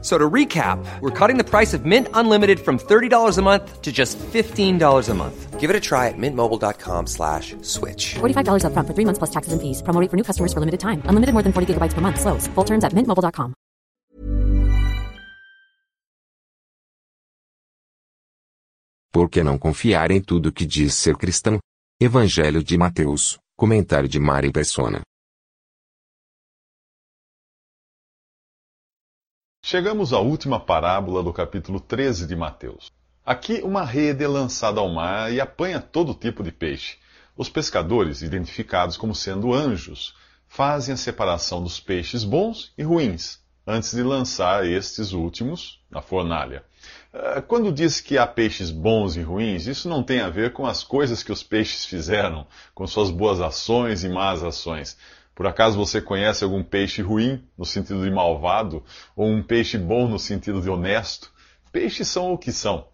F- So to recap, we're cutting the price of Mint Unlimited from $30 a month to just $15 a month. Give it a try at mintmobile.com slash switch. $45 upfront for three months plus taxes and fees. Promo rate for new customers for limited time. Unlimited more than 40 gigabytes per month. Slows. Full terms at mintmobile.com. Por que não confiar em tudo que diz ser cristão? Evangelho de Mateus, comentário de Mari Persona. Chegamos à última parábola do capítulo 13 de Mateus. Aqui, uma rede é lançada ao mar e apanha todo tipo de peixe. Os pescadores, identificados como sendo anjos, fazem a separação dos peixes bons e ruins, antes de lançar estes últimos na fornalha. Ah, Quando diz que há peixes bons e ruins, isso não tem a ver com as coisas que os peixes fizeram, com suas boas ações e más ações. Por acaso você conhece algum peixe ruim, no sentido de malvado, ou um peixe bom no sentido de honesto? Peixes são o que são.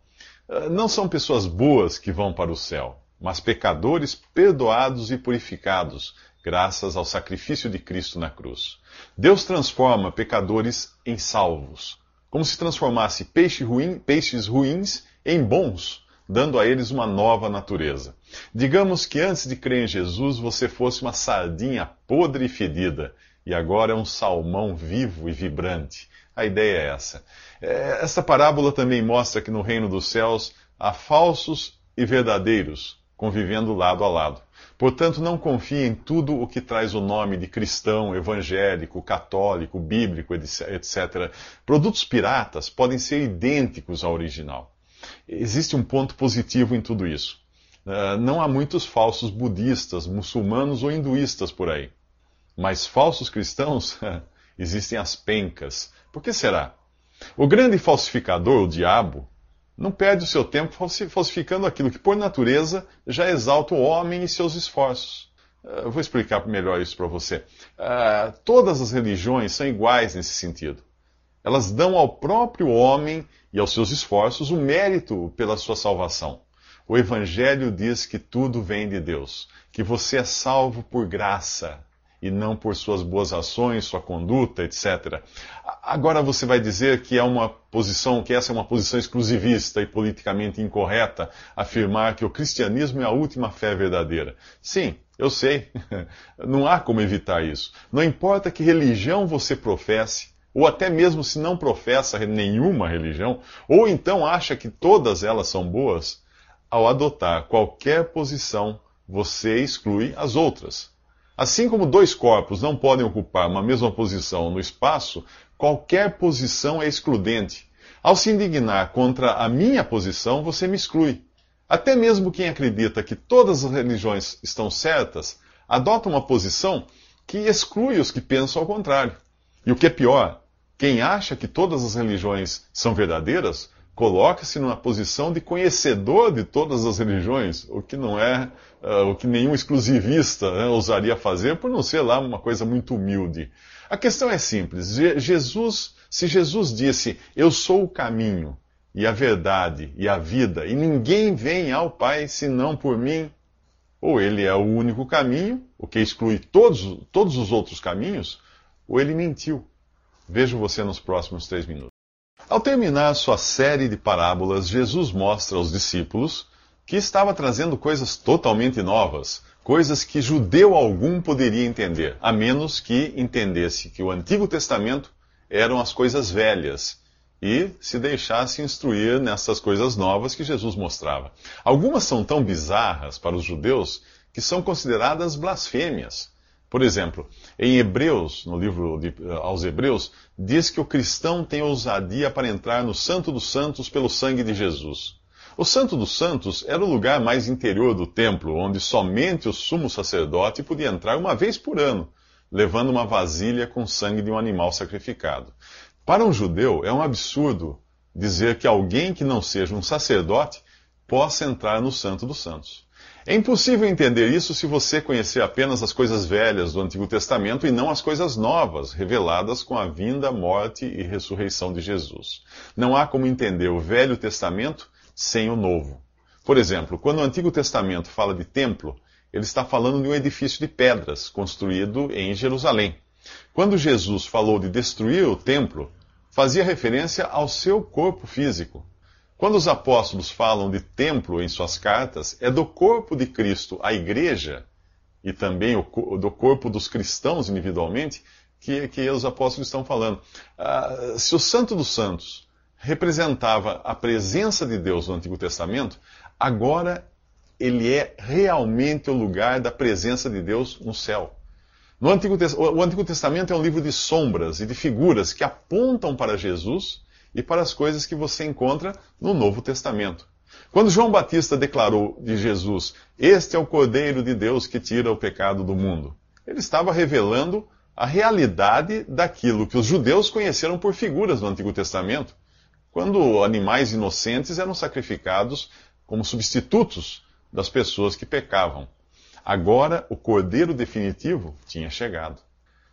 Ah, Não são pessoas boas que vão para o céu, mas pecadores perdoados e purificados, graças ao sacrifício de Cristo na cruz. Deus transforma pecadores em salvos, como se transformasse peixe ruim- peixes ruins em bons, dando a eles uma nova natureza. Digamos que antes de crer em Jesus você fosse uma sardinha podre e fedida, e agora é um salmão vivo e vibrante. A ideia é essa. É, Esta parábola também mostra que no reino dos céus há falsos e verdadeiros convivendo lado a lado. Portanto, não confie em tudo o que traz o nome de cristão, evangélico, católico, bíblico, etc. Produtos piratas podem ser idênticos ao original. Existe um ponto positivo em tudo isso. Uh, não há muitos falsos budistas, muçulmanos ou hinduístas por aí. Mas falsos cristãos, existem as pencas. Por que será? O grande falsificador, o diabo, não perde o seu tempo falsi- falsificando aquilo que, por natureza, já exalta o homem e seus esforços. Eu vou explicar melhor isso para você. Ah, todas as religiões são iguais nesse sentido. Elas dão ao próprio homem e aos seus esforços o mérito pela sua salvação. O Evangelho diz que tudo vem de Deus, que você é salvo por graça e não por suas boas ações, sua conduta, etc. Agora você vai dizer que é uma posição, que essa é uma posição exclusivista e politicamente incorreta, afirmar que o cristianismo é a última fé verdadeira. Sim, eu sei. Não há como evitar isso. Não importa que religião você professe, ou até mesmo se não professa nenhuma religião, ou então acha que todas elas são boas, ao adotar qualquer posição, você exclui as outras. Assim como dois corpos não podem ocupar uma mesma posição no espaço, qualquer posição é excludente. Ao se indignar contra a minha posição, você me exclui. Até mesmo quem acredita que todas as religiões estão certas, adota uma posição que exclui os que pensam ao contrário. E o que é pior, quem acha que todas as religiões são verdadeiras, coloca-se numa posição de conhecedor de todas as religiões, o que não é ah, o que nenhum exclusivista né, ousaria fazer, por não ser lá uma coisa muito humilde. A questão é simples. Je- Jesus, se Jesus disse, eu sou o caminho e a verdade e a vida, e ninguém vem ao Pai senão por mim, ou ele é o único caminho, o que exclui todos, todos os outros caminhos, ou ele mentiu. Vejo você nos próximos três minutos. Ao terminar sua série de parábolas, Jesus mostra aos discípulos que estava trazendo coisas totalmente novas, coisas que judeu algum poderia entender, a menos que entendesse que o Antigo Testamento eram as coisas velhas e se deixasse instruir nessas coisas novas que Jesus mostrava. Algumas são tão bizarras para os judeus que são consideradas blasfêmias. Por exemplo, em Hebreus, no livro de, eh, aos Hebreus, diz que o cristão tem ousadia para entrar no Santo dos Santos pelo sangue de Jesus. O Santo dos Santos era o lugar mais interior do templo, onde somente o sumo sacerdote podia entrar uma vez por ano, levando uma vasilha com sangue de um animal sacrificado. Para um judeu, é um absurdo dizer que alguém que não seja um sacerdote possa entrar no Santo dos Santos. É impossível entender isso se você conhecer apenas as coisas velhas do Antigo Testamento e não as coisas novas, reveladas com a vinda, morte e ressurreição de Jesus. Não há como entender o Velho Testamento sem o Novo. Por exemplo, quando o Antigo Testamento fala de templo, ele está falando de um edifício de pedras construído em Jerusalém. Quando Jesus falou de destruir o templo, fazia referência ao seu corpo físico. Quando os apóstolos falam de templo em suas cartas, é do corpo de Cristo, a igreja, e também do corpo dos cristãos individualmente, que, que os apóstolos estão falando. Ah, se o Santo dos Santos representava a presença de Deus no Antigo Testamento, agora ele é realmente o lugar da presença de Deus no céu. No Antigo, o Antigo Testamento é um livro de sombras e de figuras que apontam para Jesus e para as coisas que você encontra no Novo Testamento. Quando João Batista declarou de Jesus: Este é o Cordeiro de Deus que tira o pecado do mundo, ele estava revelando a realidade daquilo que os judeus conheceram por figuras no Antigo Testamento, quando animais inocentes eram sacrificados como substitutos das pessoas que pecavam. Agora, o cordeiro definitivo tinha chegado.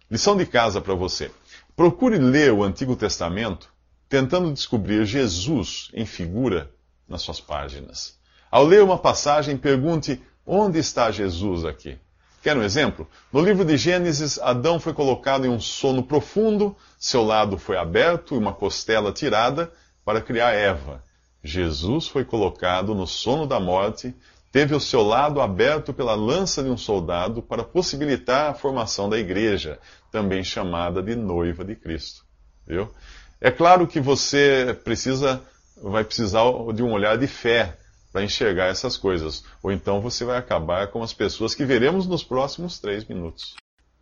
Lição de casa para você. Procure ler o Antigo Testamento tentando descobrir Jesus em figura nas suas páginas. Ao ler uma passagem, pergunte: onde está Jesus aqui? Quer um exemplo? No livro de Gênesis, Adão foi colocado em um sono profundo, seu lado foi aberto e uma costela tirada para criar Eva. Jesus foi colocado no sono da morte, teve o seu lado aberto pela lança de um soldado para possibilitar a formação da igreja, também chamada de noiva de Cristo. Viu? É claro que você precisa, vai precisar de um olhar de fé para enxergar essas coisas, ou então você vai acabar com as pessoas que veremos nos próximos três minutos.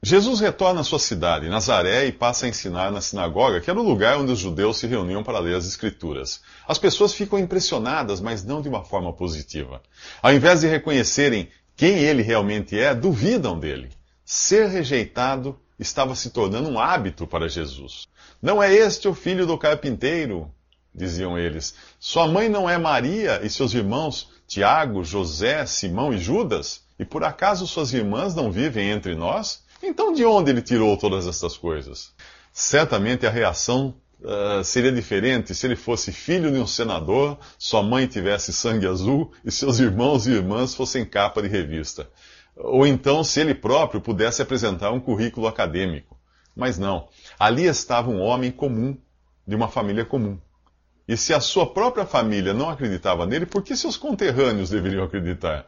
Jesus retorna à sua cidade, Nazaré, e passa a ensinar na sinagoga, que era o lugar onde os judeus se reuniam para ler as Escrituras. As pessoas ficam impressionadas, mas não de uma forma positiva. Ao invés de reconhecerem quem ele realmente é, duvidam dele. Ser rejeitado estava se tornando um hábito para Jesus. Não é este o filho do carpinteiro? diziam eles. Sua mãe não é Maria e seus irmãos Tiago, José, Simão e Judas? E por acaso suas irmãs não vivem entre nós? Então, de onde ele tirou todas essas coisas? Certamente a reação uh, seria diferente se ele fosse filho de um senador, sua mãe tivesse sangue azul e seus irmãos e irmãs fossem capa de revista. Ou então se ele próprio pudesse apresentar um currículo acadêmico. Mas não. Ali estava um homem comum, de uma família comum. E se a sua própria família não acreditava nele, por que seus conterrâneos deveriam acreditar?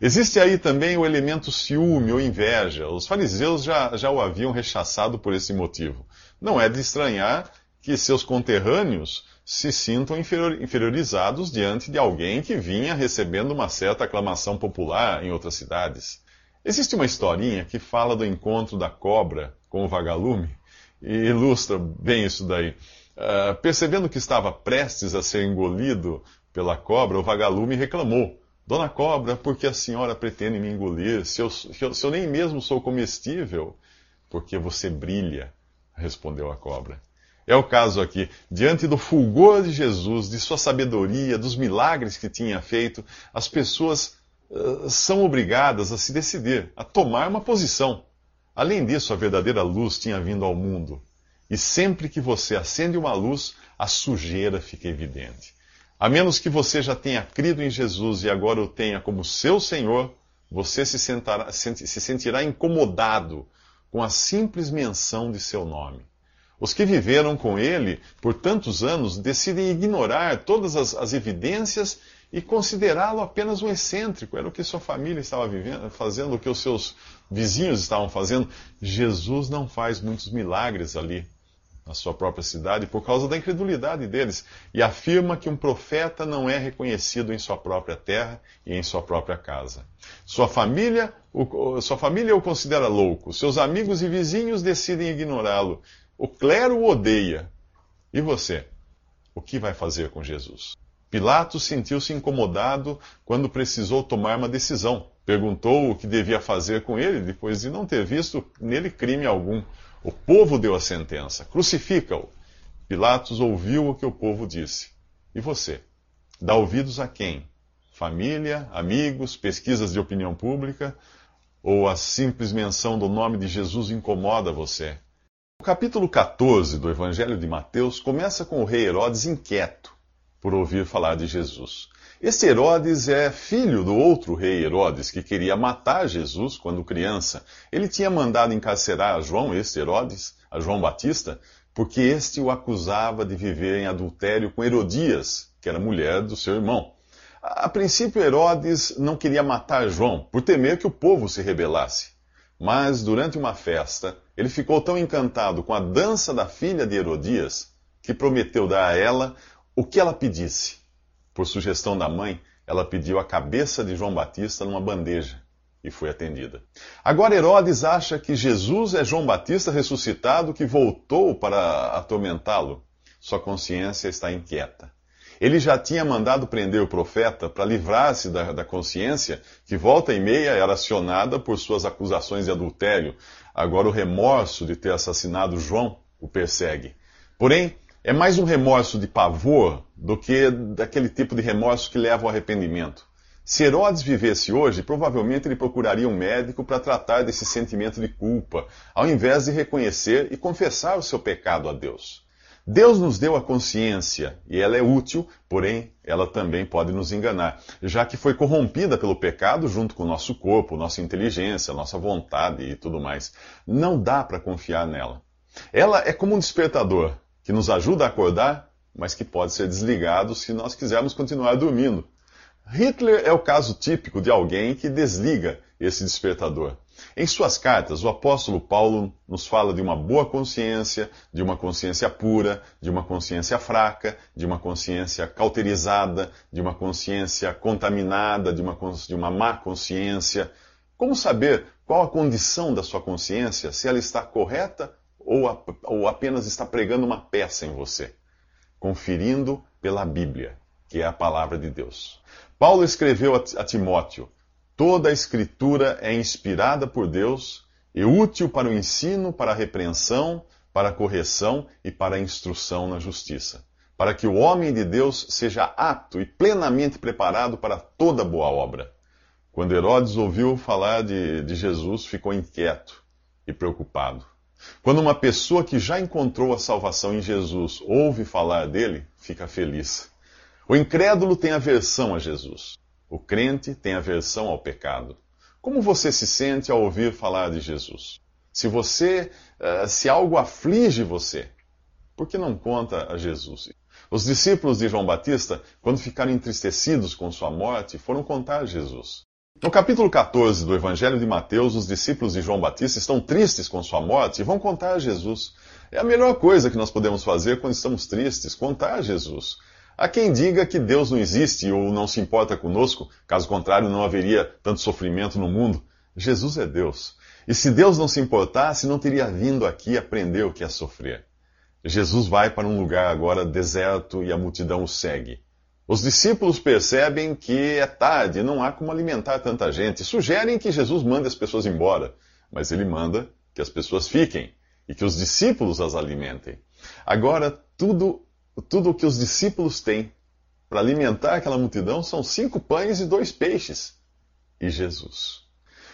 Existe aí também o elemento ciúme ou inveja. Os fariseus já, já o haviam rechaçado por esse motivo. Não é de estranhar que seus conterrâneos se sintam inferiorizados diante de alguém que vinha recebendo uma certa aclamação popular em outras cidades. Existe uma historinha que fala do encontro da cobra com o vagalume e ilustra bem isso daí. Uh, percebendo que estava prestes a ser engolido pela cobra, o vagalume reclamou. Dona Cobra, por que a senhora pretende me engolir? Se eu, se eu nem mesmo sou comestível? Porque você brilha, respondeu a cobra. É o caso aqui. Diante do fulgor de Jesus, de sua sabedoria, dos milagres que tinha feito, as pessoas são obrigadas a se decidir, a tomar uma posição. Além disso, a verdadeira luz tinha vindo ao mundo. E sempre que você acende uma luz, a sujeira fica evidente. A menos que você já tenha crido em Jesus e agora o tenha como seu Senhor, você se, sentará, se sentirá incomodado com a simples menção de seu nome. Os que viveram com ele por tantos anos decidem ignorar todas as, as evidências e considerá-lo apenas um excêntrico. Era o que sua família estava vivendo, fazendo, o que os seus vizinhos estavam fazendo. Jesus não faz muitos milagres ali na sua própria cidade por causa da incredulidade deles e afirma que um profeta não é reconhecido em sua própria terra e em sua própria casa. Sua família, o, sua família o considera louco, seus amigos e vizinhos decidem ignorá-lo. O clero o odeia. E você? O que vai fazer com Jesus? Pilatos sentiu-se incomodado quando precisou tomar uma decisão. Perguntou o que devia fazer com ele depois de não ter visto nele crime algum. O povo deu a sentença: crucifica-o. Pilatos ouviu o que o povo disse. E você? Dá ouvidos a quem? Família, amigos, pesquisas de opinião pública ou a simples menção do nome de Jesus incomoda você? O capítulo 14 do Evangelho de Mateus começa com o rei Herodes inquieto por ouvir falar de Jesus. Esse Herodes é filho do outro rei Herodes, que queria matar Jesus quando criança. Ele tinha mandado encarcerar a João, este Herodes, a João Batista, porque este o acusava de viver em adultério com Herodias, que era mulher do seu irmão. A princípio, Herodes não queria matar João, por temer que o povo se rebelasse. Mas, durante uma festa, ele ficou tão encantado com a dança da filha de Herodias, que prometeu dar a ela o que ela pedisse. Por sugestão da mãe, ela pediu a cabeça de João Batista numa bandeja e foi atendida. Agora Herodes acha que Jesus é João Batista ressuscitado que voltou para atormentá-lo. Sua consciência está inquieta. Ele já tinha mandado prender o profeta para livrar-se da, da, consciência, que volta e meia era acionada por suas acusações de adultério. Agora o remorso de ter assassinado João o persegue. Porém, é mais um remorso de pavor do que daquele tipo de remorso que leva ao arrependimento. Se Herodes vivesse hoje, provavelmente ele procuraria um médico para tratar desse sentimento de culpa, ao invés de reconhecer e confessar o seu pecado a Deus. Deus nos deu a consciência e ela é útil, porém ela também pode nos enganar, já que foi corrompida pelo pecado junto com o nosso corpo, nossa inteligência, nossa vontade e tudo mais. Não dá para confiar nela. Ela é como um despertador que nos ajuda a acordar, mas que pode ser desligado se nós quisermos continuar dormindo. Hitler é o caso típico de alguém que desliga esse despertador. Em suas cartas, o apóstolo Paulo nos fala de uma boa consciência, de uma consciência pura, de uma consciência fraca, de uma consciência cauterizada, de uma consciência contaminada, de uma, de uma má consciência. Como saber qual a condição da sua consciência, se ela está correta ou, a, ou apenas está pregando uma peça em você? Conferindo pela Bíblia, que é a palavra de Deus. Paulo escreveu a Timóteo: toda a Escritura é inspirada por Deus e útil para o ensino, para a repreensão, para a correção e para a instrução na justiça, para que o homem de Deus seja apto e plenamente preparado para toda boa obra. Quando Herodes ouviu falar de, de Jesus, ficou inquieto e preocupado. Quando uma pessoa que já encontrou a salvação em Jesus ouve falar dele, fica feliz. O incrédulo tem aversão a Jesus. O crente tem aversão ao pecado. Como você se sente ao ouvir falar de Jesus? Se você, uh, se algo aflige você, por que não conta a Jesus? Os discípulos de João Batista, quando ficaram entristecidos com sua morte, foram contar a Jesus. No capítulo 14 do Evangelho de Mateus, os discípulos de João Batista estão tristes com sua morte e vão contar a Jesus. É a melhor coisa que nós podemos fazer quando estamos tristes, contar a Jesus. Há quem diga que Deus não existe ou não se importa conosco, caso contrário, não haveria tanto sofrimento no mundo. Jesus é Deus. E se Deus não se importasse, não teria vindo aqui aprender o que é sofrer. Jesus vai para um lugar agora deserto e a multidão o segue. Os discípulos percebem que é tarde, não há como alimentar tanta gente. Sugerem que Jesus mande as pessoas embora, mas ele manda que as pessoas fiquem e que os discípulos as alimentem. Agora, tudo, tudo o que os discípulos têm para alimentar aquela multidão são cinco pães e dois peixes. E Jesus.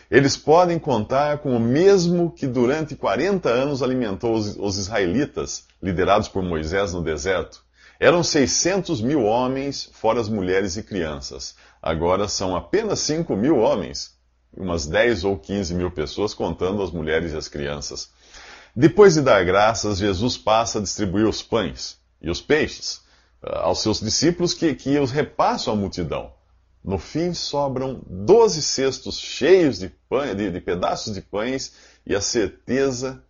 Eles podem contar com o mesmo que durante 40 anos alimentou os, os israelitas, liderados por Moisés no deserto. Eram 600 mil homens, fora as mulheres e crianças. Agora são apenas 5 mil homens, umas 10 ou 15 mil pessoas, contando as mulheres e as crianças. Depois de dar graças, Jesus passa a distribuir os pães e os peixes ah, aos seus discípulos que, que os repassam à multidão. No fim, sobram doze cestos cheios de, pães, de, de pedaços de pães e a certeza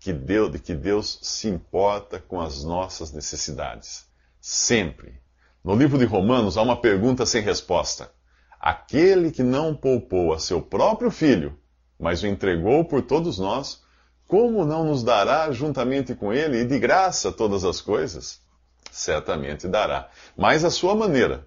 que Deus, de que Deus se importa com as nossas necessidades. Sempre. No livro de Romanos há uma pergunta sem resposta. Aquele que não poupou a seu próprio filho, mas o entregou por todos nós, como não nos dará juntamente com ele e de graça todas as coisas? Certamente dará, mas à sua maneira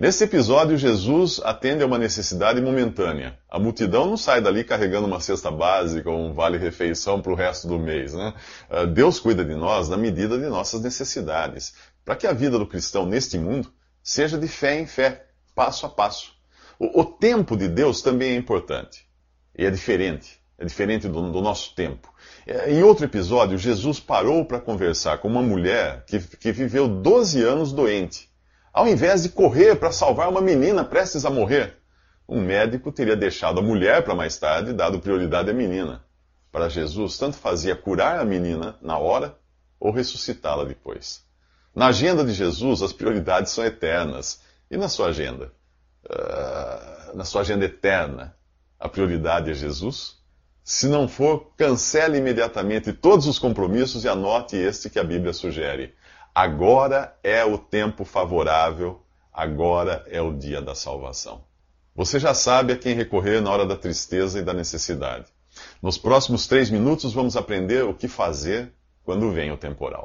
Nesse episódio, Jesus atende a uma necessidade momentânea. A multidão não sai dali carregando uma cesta básica ou um vale-refeição para o resto do mês. Né? Ah, Deus cuida de nós na medida de nossas necessidades, para que a vida do cristão neste mundo seja de fé em fé, passo a passo. O, o tempo de Deus também é importante. E é diferente. É diferente do, do nosso tempo. É, em outro episódio, Jesus parou para conversar com uma mulher que, que viveu 12 anos doente. Ao invés de correr para salvar uma menina prestes a morrer, um médico teria deixado a mulher para mais tarde, dado prioridade à menina. Para Jesus, tanto fazia curar a menina na hora ou ressuscitá-la depois. Na agenda de Jesus, as prioridades são eternas. E na sua agenda? Uh, na sua agenda eterna, a prioridade é Jesus? Se não for, cancele imediatamente todos os compromissos e anote este que a Bíblia sugere. Agora é o tempo favorável, agora é o dia da salvação. Você já sabe a quem recorrer na hora da tristeza e da necessidade. Nos próximos três minutos vamos aprender o que fazer quando vem o temporal.